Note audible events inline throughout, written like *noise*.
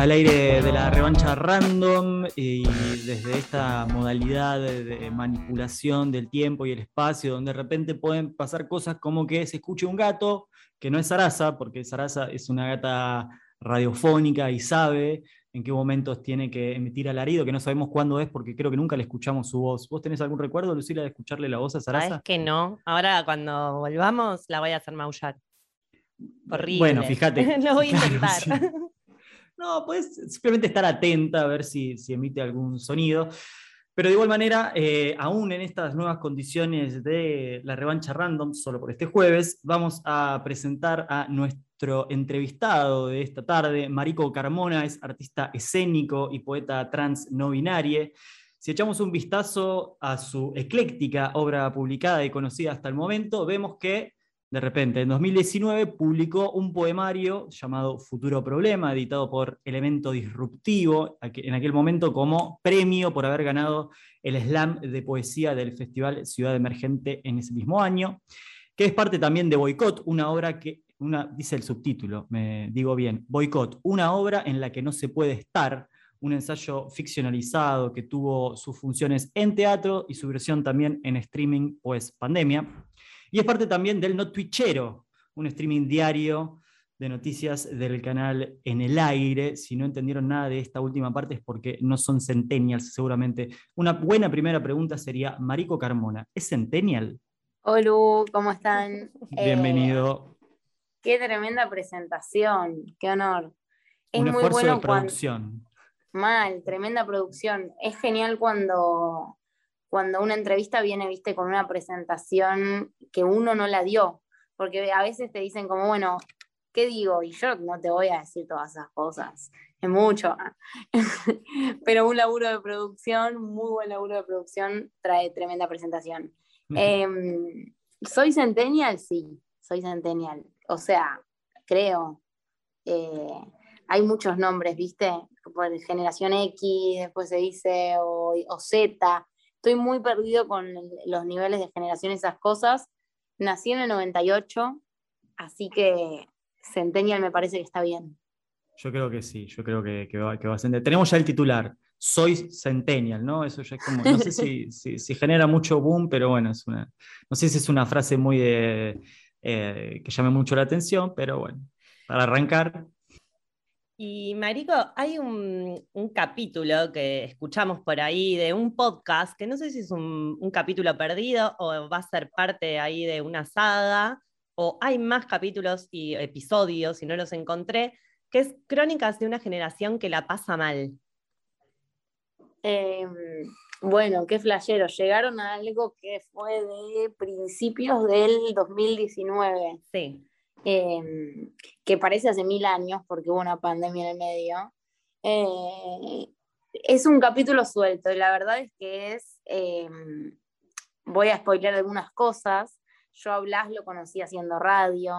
Al aire de la revancha random y desde esta modalidad de, de manipulación del tiempo y el espacio, donde de repente pueden pasar cosas como que se escuche un gato, que no es Sarasa, porque Sarasa es una gata radiofónica y sabe en qué momentos tiene que emitir alarido, que no sabemos cuándo es porque creo que nunca le escuchamos su voz. ¿Vos tenés algún recuerdo, Lucila, de escucharle la voz a Sarasa? Sabes que no. Ahora cuando volvamos la voy a hacer maullar. Horrible. Bueno, fíjate. *laughs* Lo voy a Claro, intentar. sí. *laughs* No, puedes simplemente estar atenta a ver si, emite algún sonido. Pero de igual manera, eh, aún en estas nuevas condiciones de la revancha random, solo por este jueves, vamos a presentar a nuestro entrevistado de esta tarde. Marico Carmona es artista escénico y poeta trans no binarie. Si echamos un vistazo a su ecléctica obra publicada y conocida hasta el momento, vemos que de repente, en 2019 publicó un poemario llamado Futuro Problema, editado por Elemento Disruptivo, en aquel momento como premio por haber ganado el slam de poesía del Festival Ciudad Emergente en ese mismo año, que es parte también de Boicot, una obra que, dice el subtítulo, me digo bien, Boicot, una obra en la que no se puede estar, un ensayo ficcionalizado que tuvo sus funciones en teatro y su versión también en streaming, pues pandemia. Y es parte también del No Twitchero, un streaming diario de noticias del canal En el Aire. Si no entendieron nada de esta última parte es porque no son centennials, seguramente. Una buena primera pregunta sería, Marico Carmona, ¿es centennial? Hola, ¿cómo están? Eh, Bienvenido. qué tremenda presentación, qué honor. Es un muy esfuerzo bueno de cuando, producción. mal, tremenda producción. Es genial cuando, cuando una entrevista viene, viste, con una presentación que uno no la dio, porque a veces te dicen como, bueno, ¿qué digo? Y yo no te voy a decir todas esas cosas, es mucho. *laughs* Pero un laburo de producción, muy buen laburo de producción, trae tremenda presentación. Em, ¿Soy centennial? Sí, soy centennial. O sea, creo. eh, hay muchos nombres, ¿viste? Por generación X, después se dice, o, o Z. Estoy muy perdido con los niveles de generación, esas cosas. Nací en el 98, así que centennial me parece que está bien. Yo creo que sí, yo creo que, que va, que va a ser. Tenemos ya el titular, soy centennial, ¿no? Eso ya es como, no sé si, *laughs* si- si genera mucho boom, pero bueno, es una, no sé si es una frase muy de, eh, que llame mucho la atención, pero bueno, para arrancar, Y Marico, hay un, un capítulo que escuchamos por ahí de un podcast, que no sé si es un, un capítulo perdido o va a ser parte ahí de una saga, o hay más capítulos y episodios, y no los encontré, que es Crónicas de una generación que la pasa mal. Em, bueno, qué flashero. Llegaron a algo que fue de principios del 2019. Sí. Eh, que parece hace mil años porque hubo una pandemia en el medio. Eh, es un capítulo suelto y la verdad es que es, eh, voy a spoiler algunas cosas, yo a Blas lo conocí haciendo radio,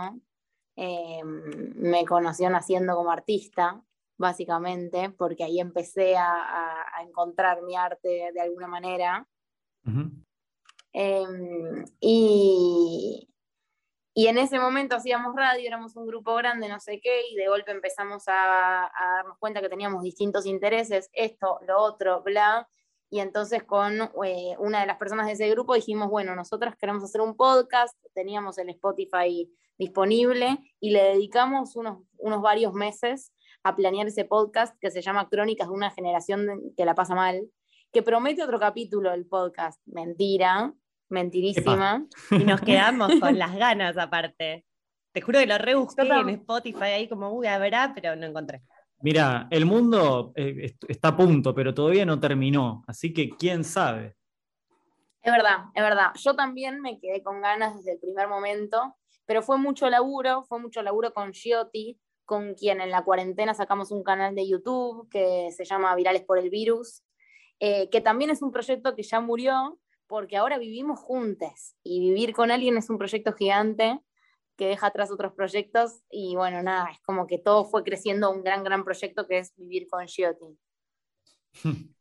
eh, me conoció naciendo como artista, básicamente, porque ahí empecé a, a- a encontrar mi arte de alguna manera. Em, y, y en ese momento hacíamos radio, éramos un grupo grande, no sé qué, y de golpe empezamos a, a darnos cuenta que teníamos distintos intereses, esto, lo otro, bla. Y entonces con eh, una de las personas de ese grupo dijimos, bueno, nosotras queremos hacer un podcast, teníamos el Spotify disponible y le dedicamos unos, unos varios meses a planear ese podcast que se llama Crónicas de una generación que la pasa mal, que promete otro capítulo el podcast. Mentira, mentirísima. Y nos *laughs* quedamos con las ganas aparte. Te juro que lo rebusqué en Spotify ahí como, uy, habrá, pero no encontré. Mira, el mundo eh, est- está a punto, pero todavía no terminó, así que quién sabe. Es verdad, es verdad. Yo también me quedé con ganas desde el primer momento, pero fue mucho laburo, fue mucho laburo con Giotti, con quien en la cuarentena sacamos un canal de YouTube que se llama Virales por el Virus, eh, que también es un proyecto que ya murió porque ahora vivimos juntos y vivir con alguien es un proyecto gigante que deja atrás otros proyectos y bueno, nada, es como que todo fue creciendo un gran, gran proyecto que es vivir con Giotti. *laughs*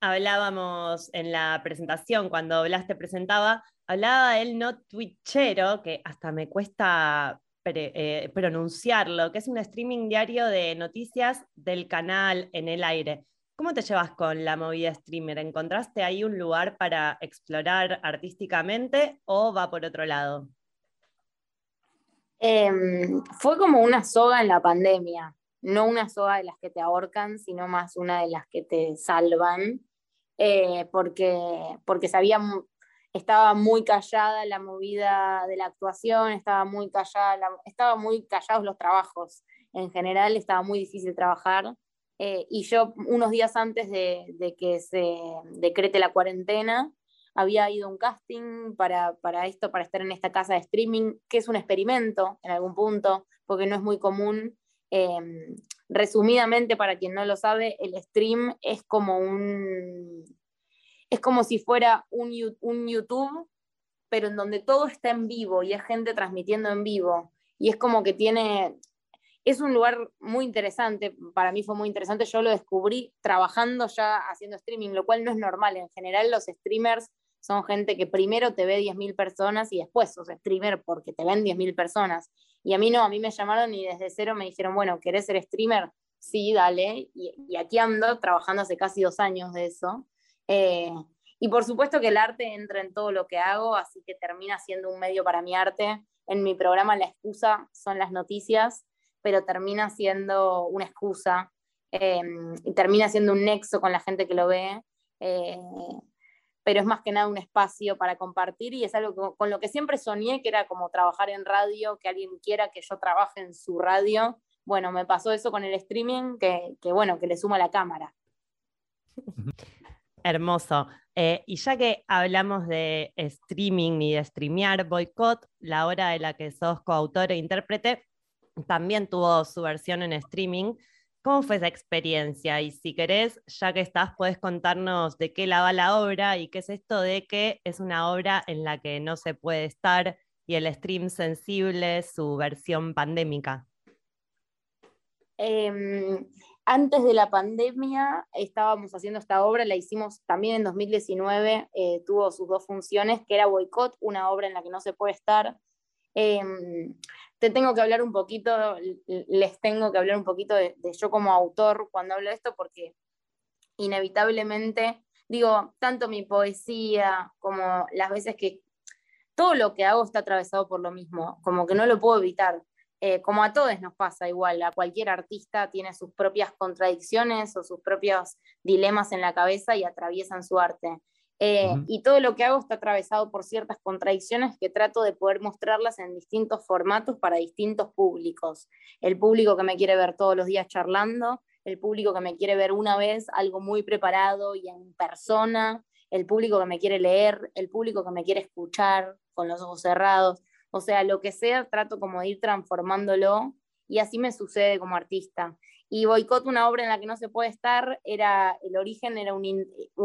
Hablábamos en la presentación, cuando Blas te presentaba, hablaba del no twitchero, que hasta me cuesta eh, pronunciarlo, que es un streaming diario de noticias del canal en el aire. ¿Cómo te llevas con la movida streamer? ¿Encontraste ahí un lugar para explorar artísticamente o va por otro lado? Em, fue como una soga en la pandemia, no una soga de las que te ahorcan, sino más una de las que te salvan, eh, porque, porque sabía, estaba muy callada la movida de la actuación, estaba muy callada, estaba muy callados los trabajos en general, estaba muy difícil trabajar. Eh, y yo unos días antes de, que se decrete la cuarentena, había ido a un casting para, para, esto, para estar en esta casa de streaming, que es un experimento en algún punto, porque no es muy común. Em, resumidamente, para quien no lo sabe, el stream es como un, es como si fuera un, un YouTube, pero en donde todo está en vivo y es gente transmitiendo en vivo. Y es como que tiene, es un lugar muy interesante, para mí fue muy interesante, yo lo descubrí trabajando ya haciendo streaming, lo cual no es normal, en general los streamers son gente que primero te ve 10.000 personas y después sos streamer porque te ven 10.000 personas. Y a mí no, a mí me llamaron y desde cero me dijeron, bueno, ¿querés ser streamer? Sí, dale. Y, aquí ando trabajando hace casi dos años de eso. Eh, y por supuesto que el arte entra en todo lo que hago, así que termina siendo un medio para mi arte. En mi programa la excusa son las noticias, pero termina siendo una excusa eh, y termina siendo un nexo con la gente que lo ve. Eh, pero es más que nada un espacio para compartir y es algo con lo que siempre soñé, que era como trabajar en radio, que alguien quiera que yo trabaje en su radio. Bueno, me pasó eso con el streaming, que, bueno, que le sumo la cámara. *laughs* Hermoso. Eh, y ya que hablamos de streaming y de streamear, Boycott, la obra de la que sos coautor e intérprete, también tuvo su versión en streaming. ¿Cómo fue esa experiencia? Y si querés, ya que estás, puedes contarnos de qué la va la obra y qué es esto de que es una obra en la que no se puede estar y el stream sensible, su versión pandémica. Em, antes de la pandemia estábamos haciendo esta obra, la hicimos también en 2019, eh, tuvo sus dos funciones, que era Boicot, una obra en la que no se puede estar. Em, te tengo que hablar un poquito, les tengo que hablar un poquito de, yo como autor cuando hablo de esto, porque inevitablemente, digo, tanto mi poesía como las veces que todo lo que hago está atravesado por lo mismo, como que no lo puedo evitar. Eh, como a todos nos pasa igual, a cualquier artista tiene sus propias contradicciones o sus propios dilemas en la cabeza y atraviesan su arte. Eh, y todo lo que hago está atravesado por ciertas contradicciones que trato de poder mostrarlas en distintos formatos para distintos públicos. El público que me quiere ver todos los días charlando, el público que me quiere ver una vez algo muy preparado y en persona, el público que me quiere leer, el público que me quiere escuchar con los ojos cerrados. O sea, lo que sea, trato como de ir transformándolo y así me sucede como artista. Y Boicot, una obra en la que no se puede estar, era el origen era un,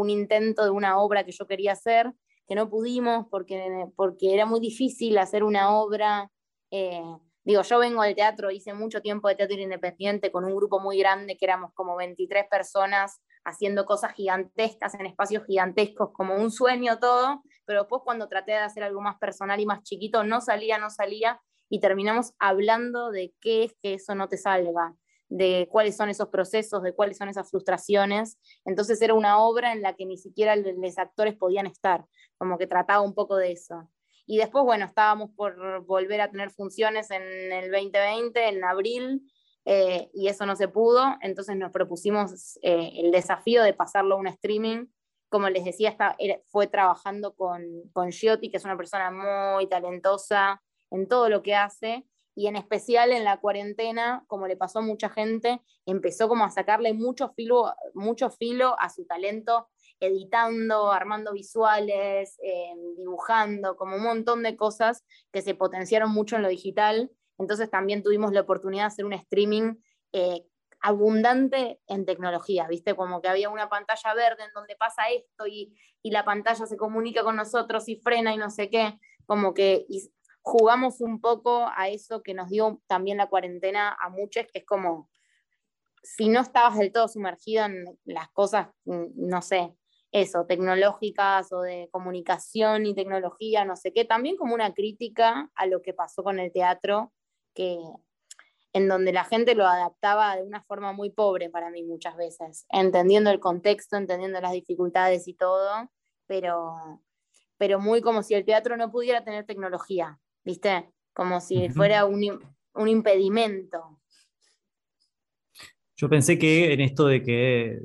intento de una obra que yo quería hacer, que no pudimos porque, porque era muy difícil hacer una obra. Eh, digo, yo vengo del teatro, hice mucho tiempo de teatro independiente con un grupo muy grande que éramos como 23 personas haciendo cosas gigantescas en espacios gigantescos, como un sueño todo, pero después cuando traté de hacer algo más personal y más chiquito, no salía, no salía, y terminamos hablando de qué es que eso no te salga de cuáles son esos procesos, de cuáles son esas frustraciones. Entonces era una obra en la que ni siquiera los actores podían estar, como que trataba un poco de eso. Y después, bueno, estábamos por volver a tener funciones en el 2020, en abril, eh, y eso no se pudo, entonces nos propusimos eh, el desafío de pasarlo a un streaming. Como les decía, está, fue trabajando con, con Giotti, que es una persona muy talentosa en todo lo que hace, y en especial en la cuarentena, como le pasó a mucha gente, empezó como a sacarle mucho filo, mucho filo a su talento, editando, armando visuales, em, dibujando, como un montón de cosas que se potenciaron mucho en lo digital entonces también tuvimos la oportunidad de hacer un streaming eh, abundante en tecnología, ¿viste? Como que había una pantalla verde en donde pasa esto y, la pantalla se comunica con nosotros y frena y no sé qué, como que jugamos un poco a eso que nos dio también la cuarentena a muchos, que es como, si no estabas del todo sumergido en las cosas, mm, no sé, eso, tecnológicas o de comunicación y tecnología, no sé qué, también como una crítica a lo que pasó con el teatro, que en donde la gente lo adaptaba de una forma muy pobre para mí muchas veces, entendiendo el contexto, entendiendo las dificultades y todo, pero, pero muy como si el teatro no pudiera tener tecnología, ¿viste? Como si fuera un, un impedimento. Yo pensé que en esto de que eh,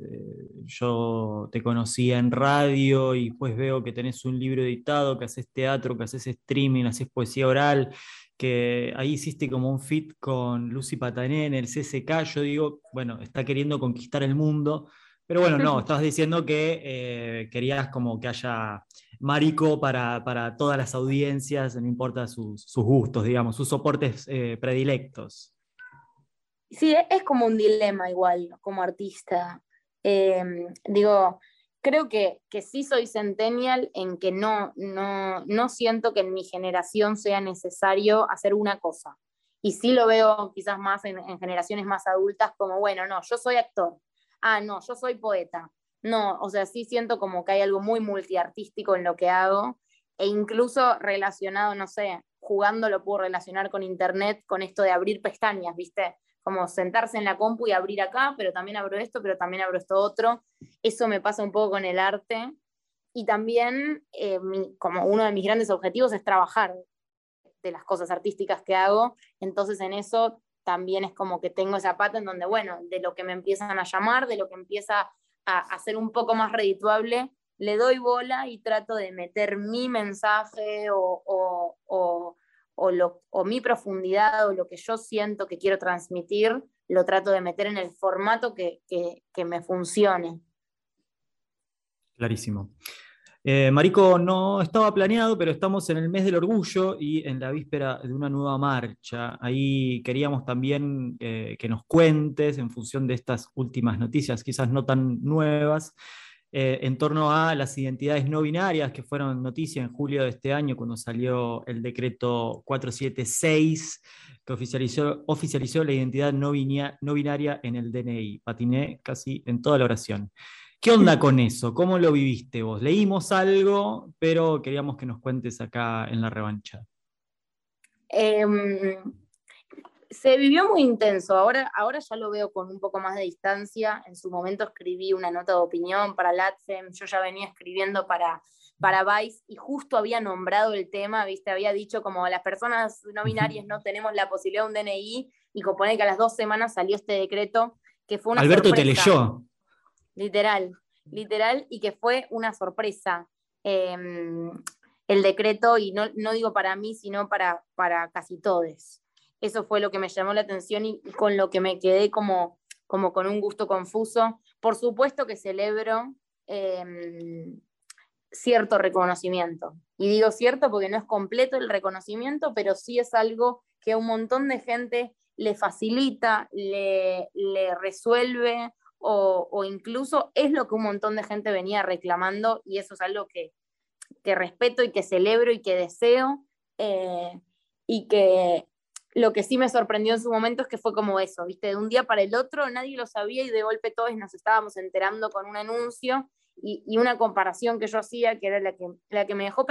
yo te conocía en radio y después veo que tenés un libro editado, que haces teatro, que haces streaming, haces poesía oral, que ahí hiciste como un fit con Lucy Patané en el CSK, yo digo, bueno, está queriendo conquistar el mundo, pero bueno, no, *laughs* estás diciendo que eh, querías como que haya marico para, todas las audiencias, no importa sus, gustos, digamos, sus soportes eh, predilectos. Sí, es como un dilema igual como artista. Em, digo, creo que, que, sí soy centennial en que no, no, no siento que en mi generación sea necesario hacer una cosa. Y sí lo veo quizás más en, en, generaciones más adultas como, bueno, no, yo soy actor. Ah, no, yo soy poeta. No, o sea, sí siento como que hay algo muy multiartístico en lo que hago e incluso relacionado, no sé, jugando lo puedo relacionar con internet, con esto de abrir pestañas, ¿viste? como sentarse en la compu y abrir acá, pero también abro esto, pero también abro esto otro. Eso me pasa un poco con el arte. Y también, eh, como uno de mis grandes objetivos es trabajar de las cosas artísticas que hago. Entonces en eso también es como que tengo esa pata en donde, bueno, de lo que me empiezan a llamar, de lo que empieza a, a ser un poco más redituable, le doy bola y trato de meter mi mensaje o, o o, mi profundidad o lo que yo siento que quiero transmitir, lo trato de meter en el formato que, me funcione. Clarísimo. Eh, Marico, no estaba planeado, pero estamos en el mes del orgullo y en la víspera de una nueva marcha. Ahí queríamos también eh, que nos cuentes, en función de estas últimas noticias, quizás no tan nuevas, eh, en torno a las identidades no binarias que fueron noticia en julio de este año cuando salió el decreto 476 que oficializó, la identidad no, no binaria en el DNI. Patiné casi en toda la oración. ¿Qué onda con eso? ¿Cómo lo viviste vos? Leímos algo, pero queríamos que nos cuentes acá en la revancha. Em, se vivió muy intenso, ahora, ahora ya lo veo con un poco más de distancia. En su momento escribí una nota de opinión para LATSEM, yo ya venía escribiendo para, para Vice y justo había nombrado el tema, ¿viste? había dicho como las personas no binarias no tenemos la posibilidad de un DNI y compone que a las dos semanas salió este decreto que fue una Alberto te leyó. Literal, literal, y que fue una sorpresa. Em, el decreto, y no, no, digo para mí, sino para, para casi todos. Eso fue lo que me llamó la atención y, con lo que me quedé como, como con un gusto confuso. Por supuesto que celebro em, cierto reconocimiento. Y digo cierto porque no es completo el reconocimiento, pero sí es algo que a un montón de gente le facilita, le, resuelve o, incluso es lo que un montón de gente venía reclamando y eso es algo que, respeto y que celebro y que deseo eh, y que lo que sí me sorprendió en su momento es que fue como eso, ¿viste? De un día para el otro nadie lo sabía y de golpe todos nos estábamos enterando con un anuncio y, una comparación que yo hacía, que era la que, la que me dejó...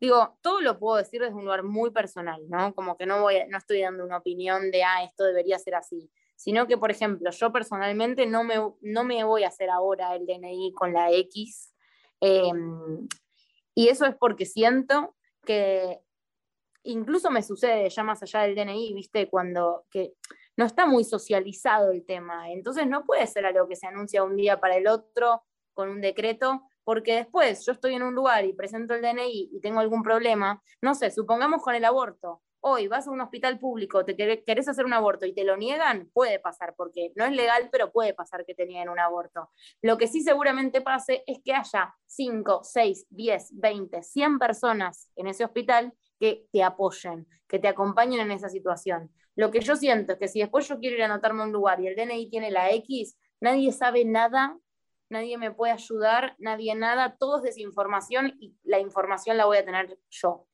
Digo, todo lo puedo decir desde un lugar muy personal, ¿no? Como que no, voy, no estoy dando una opinión de, ah, esto debería ser así, sino que, por ejemplo, yo personalmente no me, no me voy a hacer ahora el DNI con la X. Em, y eso es porque siento que incluso me sucede ya más allá del DNI, viste, cuando que no está muy socializado el tema. Entonces no puede ser algo que se anuncia un día para el otro con un decreto, porque después yo estoy en un lugar y presento el DNI y tengo algún problema, no sé, supongamos con el aborto. Hoy vas a un hospital público, te querés hacer un aborto y te lo niegan, puede pasar, porque no es legal, pero puede pasar que te nieguen un aborto. Lo que sí seguramente pase es que haya 5, 6, 10, 20, 100 personas en ese hospital que te apoyen, que te acompañen en esa situación. Lo que yo siento es que si después yo quiero ir a anotarme un lugar y el DNI tiene la X, nadie sabe nada, nadie me puede ayudar, nadie nada, todo es desinformación y la información la voy a tener yo.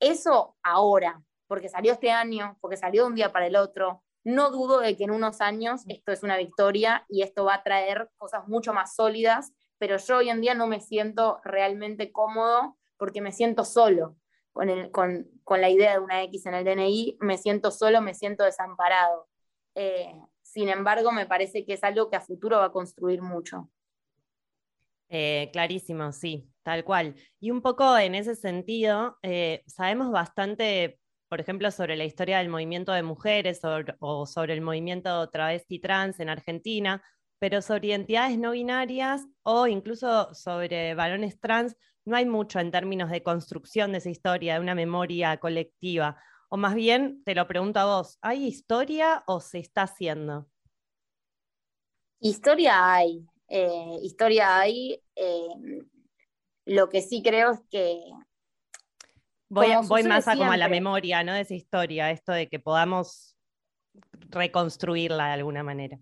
Eso ahora, porque salió este año, porque salió de un día para el otro, no dudo de que en unos años esto es una victoria y esto va a traer cosas mucho más sólidas, pero yo hoy en día no me siento realmente cómodo porque me siento solo con, con, la idea de una X en el DNI, me siento solo, me siento desamparado. Eh, sin embargo, me parece que es algo que a futuro va a construir mucho. Eh, clarísimo, sí, tal cual. Y un poco en ese sentido, eh, sabemos bastante por ejemplo, sobre la historia del movimiento de mujeres o sobre el movimiento travesti trans en Argentina, pero sobre identidades no binarias o incluso sobre varones trans no hay mucho en términos de construcción de esa historia, de una memoria colectiva. O más bien, te lo pregunto a vos, ¿hay historia o se está haciendo? Historia hay, eh, historia hay. Eh, lo que sí creo es que Voy, más a como a la memoria, ¿no? De esa historia, esto de que podamos reconstruirla de alguna manera.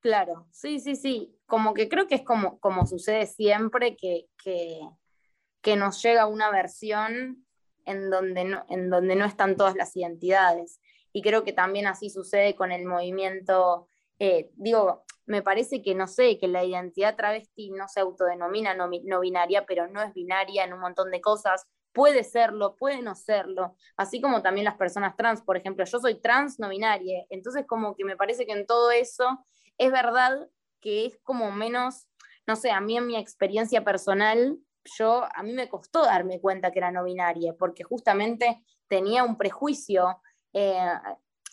Claro, sí, sí, sí. Como que creo que es como, como sucede siempre que, que, nos llega una versión en donde, no, en donde no están todas las identidades. Y creo que también así sucede con el movimiento, eh, digo, me parece que no sé, que la identidad travesti no se autodenomina no binaria, pero no es binaria en un montón de cosas, puede serlo, puede no serlo, así como también las personas trans, por ejemplo, yo soy trans no binaria, entonces como que me parece que en todo eso es verdad que es como menos, no sé, a mí en mi experiencia personal, yo, a mí me costó darme cuenta que era no binaria, porque justamente tenía un prejuicio. Eh,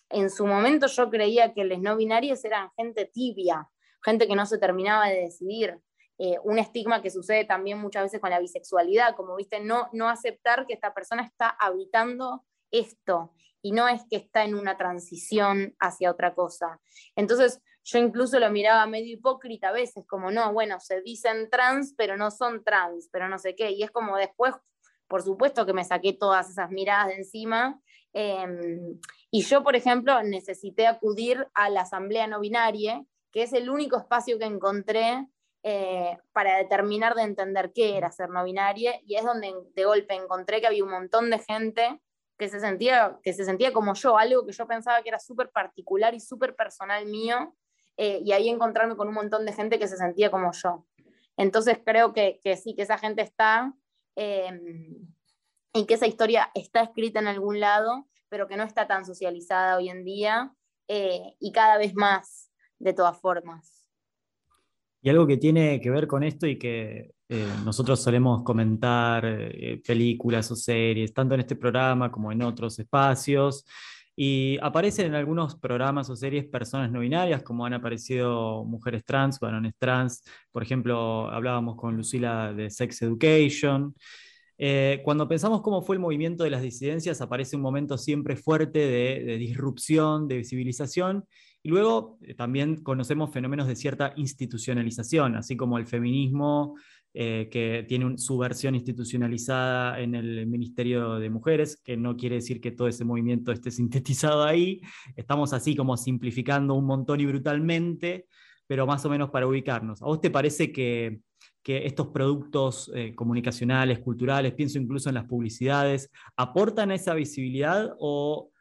en su momento yo creía que los no binarios eran gente tibia, gente que no se terminaba de decidir. Eh, un estigma que sucede también muchas veces con la bisexualidad, como viste, no, no aceptar que esta persona está habitando esto y no es que está en una transición hacia otra cosa. Entonces, yo incluso lo miraba medio hipócrita a veces, como no, bueno, se dicen trans, pero no son trans, pero no sé qué. Y es como después, por supuesto que me saqué todas esas miradas de encima. Em, y yo, por ejemplo, necesité acudir a la asamblea no binaria, que es el único espacio que encontré eh, para determinar de entender qué era ser no binaria y es donde de golpe encontré que había un montón de gente que se sentía, que se sentía como yo, algo que yo pensaba que era súper particular y súper personal mío, eh, y ahí encontrarme con un montón de gente que se sentía como yo. Entonces creo que, que sí, que esa gente está em, y que esa historia está escrita en algún lado, pero que no está tan socializada hoy en día eh, y cada vez más, de todas formas. Y algo que tiene que ver con esto y que eh, nosotros solemos comentar eh, películas o series, tanto en este programa como en otros espacios, y aparecen en algunos programas o series personas no binarias, como han aparecido mujeres trans, varones trans. Por ejemplo, hablábamos con Lucila de Sex Education. Eh, cuando pensamos cómo fue el movimiento de las disidencias, aparece un momento siempre fuerte de, de disrupción, de visibilización, y luego eh, también conocemos fenómenos de cierta institucionalización, así como el feminismo, eh, que tiene su versión institucionalizada en el Ministerio de Mujeres, que no quiere decir que todo ese movimiento esté sintetizado ahí. Estamos así como simplificando un montón y brutalmente, pero más o menos para ubicarnos. ¿A vos te parece que, estos productos eh, comunicacionales, culturales, pienso incluso en las publicidades, aportan esa visibilidad o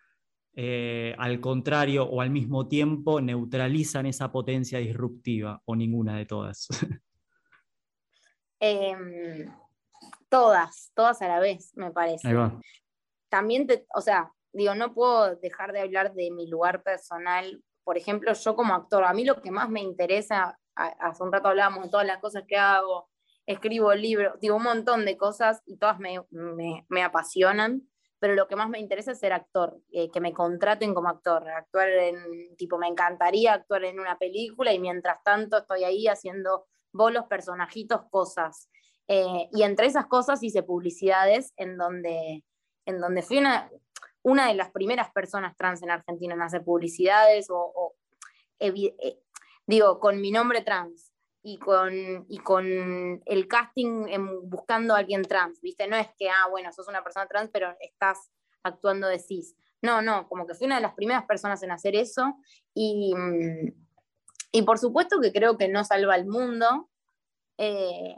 eh, al contrario o al mismo tiempo neutralizan esa potencia disruptiva o ninguna de todas? *laughs* Em, todas, todas a la vez, me parece. También, o sea, digo, no puedo dejar de hablar de mi lugar personal. Por ejemplo, yo como actor, a mí lo que más me interesa, hace un rato hablábamos de todas las cosas que hago, escribo libros, digo un montón de cosas y todas me, me apasionan pero lo que más me interesa es ser actor, eh, que me contraten como actor, actuar en, tipo, me encantaría actuar en una película y mientras tanto estoy ahí haciendo bolos, personajitos, cosas. Eh, y entre esas cosas hice publicidades en donde, en donde fui una, una de las primeras personas trans en Argentina en hacer publicidades eh, digo, con mi nombre trans. y con, y con el casting buscando a alguien trans, ¿viste? No es que, ah, bueno, sos una persona trans, pero estás actuando de cis. No, no, como que fui una de las primeras personas en hacer eso y, mm, y por supuesto que creo que no salva el mundo, eh,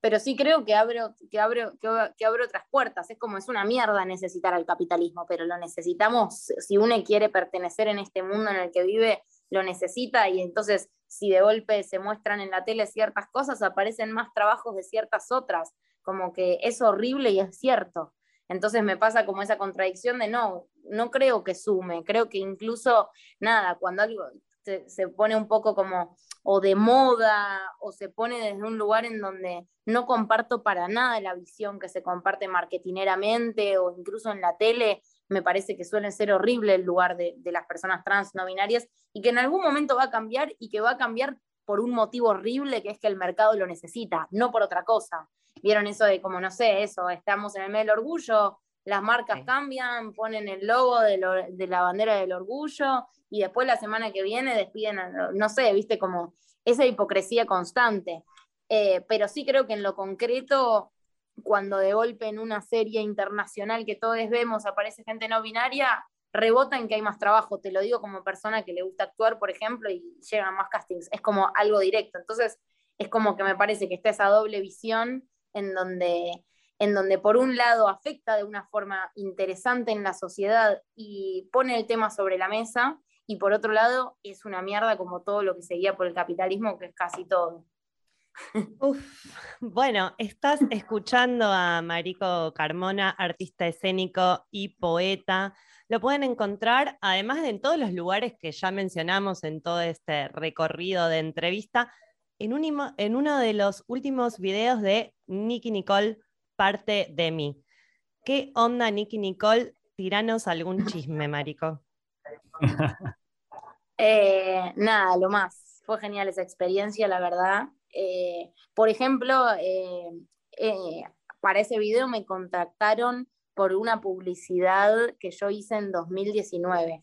pero sí creo que abro, que, abro, que, abro otras puertas. Es como es una mierda necesitar al capitalismo, pero lo necesitamos. Si uno quiere pertenecer en este mundo en el que vive, lo necesita y entonces si de golpe se muestran en la tele ciertas cosas, aparecen más trabajos de ciertas otras, como que es horrible y es cierto. Entonces me pasa como esa contradicción de no, no creo que sume, creo que incluso, nada, cuando algo se, pone un poco como o de moda o se pone desde un lugar en donde no comparto para nada la visión que se comparte marketineramente o incluso en la tele, me parece que suele ser horrible el lugar de, de las personas trans no binarias y que en algún momento va a cambiar y que va a cambiar por un motivo horrible que es que el mercado lo necesita, no por otra cosa. Vieron eso de como, no sé, eso, estamos en el mes del orgullo, las marcas cambian, ponen el logo de, de, la bandera del orgullo y después la semana que viene despiden, no sé, viste, como esa hipocresía constante. Eh, pero sí creo que en lo concreto cuando de golpe en una serie internacional que todos vemos aparece gente no binaria, rebota en que hay más trabajo. Te lo digo como persona que le gusta actuar, por ejemplo, y llegan más castings. Es como algo directo. Entonces, es como que me parece que está esa doble visión en donde, en donde por un lado afecta de una forma interesante en la sociedad y pone el tema sobre la mesa, y por otro lado es una mierda como todo lo que seguía por el capitalismo, que es casi todo. Bueno, estás escuchando a Marico Carmona, artista escénico y poeta. Lo pueden encontrar, además de en todos los lugares que ya mencionamos en todo este recorrido de entrevista, en, en uno de los últimos videos de Nicky Nicole, parte de mí. ¿Qué onda, Nicky Nicole? Tiranos algún chisme, Marico. *laughs* Eh, nada, lo más. Fue genial esa experiencia, la verdad. Eh, por ejemplo, eh, eh, para ese video me contactaron por una publicidad que yo hice en 2019.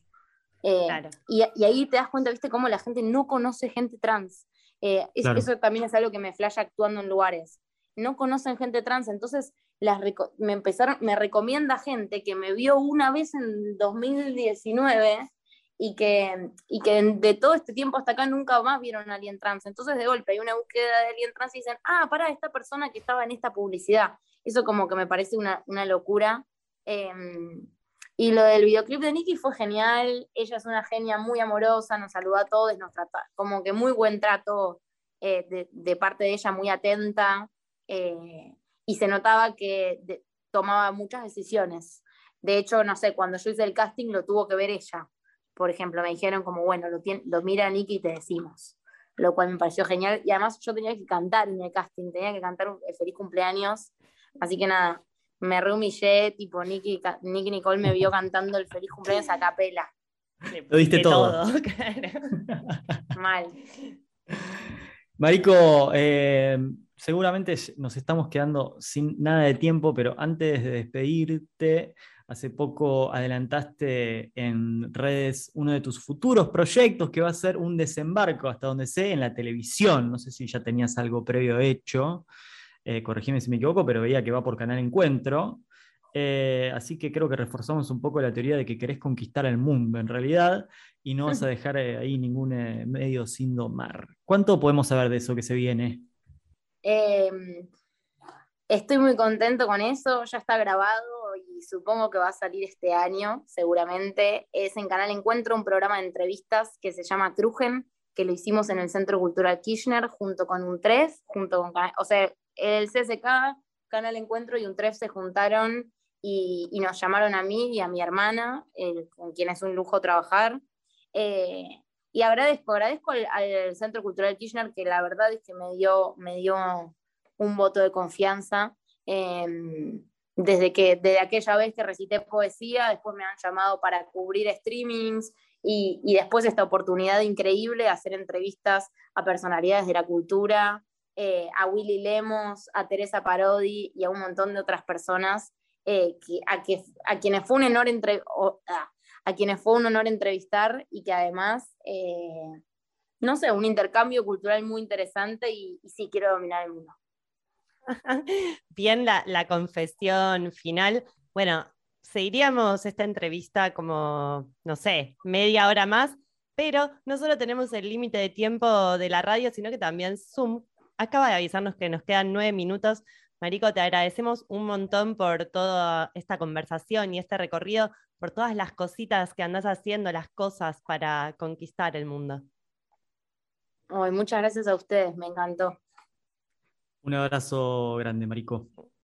Y, ahí te das cuenta, viste, cómo la gente no conoce gente trans. Eso también es algo que me flasha actuando en lugares. No conocen gente trans, entonces las me empezaron, me recomienda gente que me vio una vez en 2019 y que, y que de todo este tiempo hasta acá nunca más vieron a Alien Trans. Entonces de golpe hay una búsqueda de Alien Trans y dicen, ah, para esta persona que estaba en esta publicidad. Eso como que me parece una, una locura. Em, y lo del videoclip de Nicky fue genial. Ella es una genia muy amorosa, nos saluda a todos, nos trata como que muy buen trato eh, de, de, parte de ella, muy atenta. Eh, y se notaba que tomaba muchas decisiones. De hecho, no sé, cuando yo hice el casting lo tuvo que ver ella por ejemplo, me dijeron como, bueno, lo, lo mira Nicky y te decimos, lo cual me pareció genial. Y además yo tenía que cantar en el casting, tenía que cantar un feliz cumpleaños, así que nada, me rehumillé, tipo Nicky, Nicky Nicole me vio cantando el feliz cumpleaños a capela. Lo diste todo. *laughs* Mal. Marico, eh, seguramente nos estamos quedando sin nada de tiempo, pero antes de despedirte, Hace poco adelantaste en redes uno de tus futuros proyectos que va a ser un desembarco, hasta donde sé, en la televisión. No sé si ya tenías algo previo hecho, eh, corregime si me equivoco, pero veía que va por Canal Encuentro. Eh, así que creo que reforzamos un poco la teoría de que querés conquistar el mundo en realidad y no vas a *laughs* dejar eh, ahí ningún medio sin domar. ¿Cuánto podemos saber de eso que se viene? Em, estoy muy contento con eso, ya está grabado, supongo que va a salir este año, seguramente, es en Canal Encuentro, un programa de entrevistas que se llama Trujen, que lo hicimos en el Centro Cultural Kirchner junto con un 3, junto con, o sea, el CSK, Canal Encuentro y un 3 se juntaron y, nos llamaron a mí y a mi hermana, con quien es un lujo trabajar. Eh, y agradezco, agradezco al, Centro Cultural Kirchner que la verdad es que me dio, me dio un voto de confianza. Eh, desde que desde aquella vez que recité poesía, después me han llamado para cubrir streamings y, y después esta oportunidad increíble de hacer entrevistas a personalidades de la cultura, eh, a Willy Lemos, a Teresa Parodi y a un montón de otras personas eh, que, a, que, a, quienes fue un honor entre, a, quienes fue un honor entrevistar y que además eh, no sé, un intercambio cultural muy interesante y, y sí quiero dominar el mundo. *laughs* Bien, la, confesión final. Bueno, seguiríamos esta entrevista como, no sé, media hora más, pero no solo tenemos el límite de tiempo de la radio, sino que también Zoom acaba de avisarnos que nos quedan nueve minutos. Marico, te agradecemos un montón por toda esta conversación y este recorrido, por todas las cositas que andas haciendo, las cosas para conquistar el mundo. muchas gracias a ustedes, me encantó. Un abrazo grande, Marico.